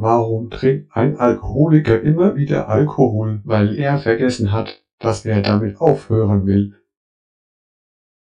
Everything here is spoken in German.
Warum trinkt ein Alkoholiker immer wieder Alkohol? Weil er vergessen hat, dass er damit aufhören will.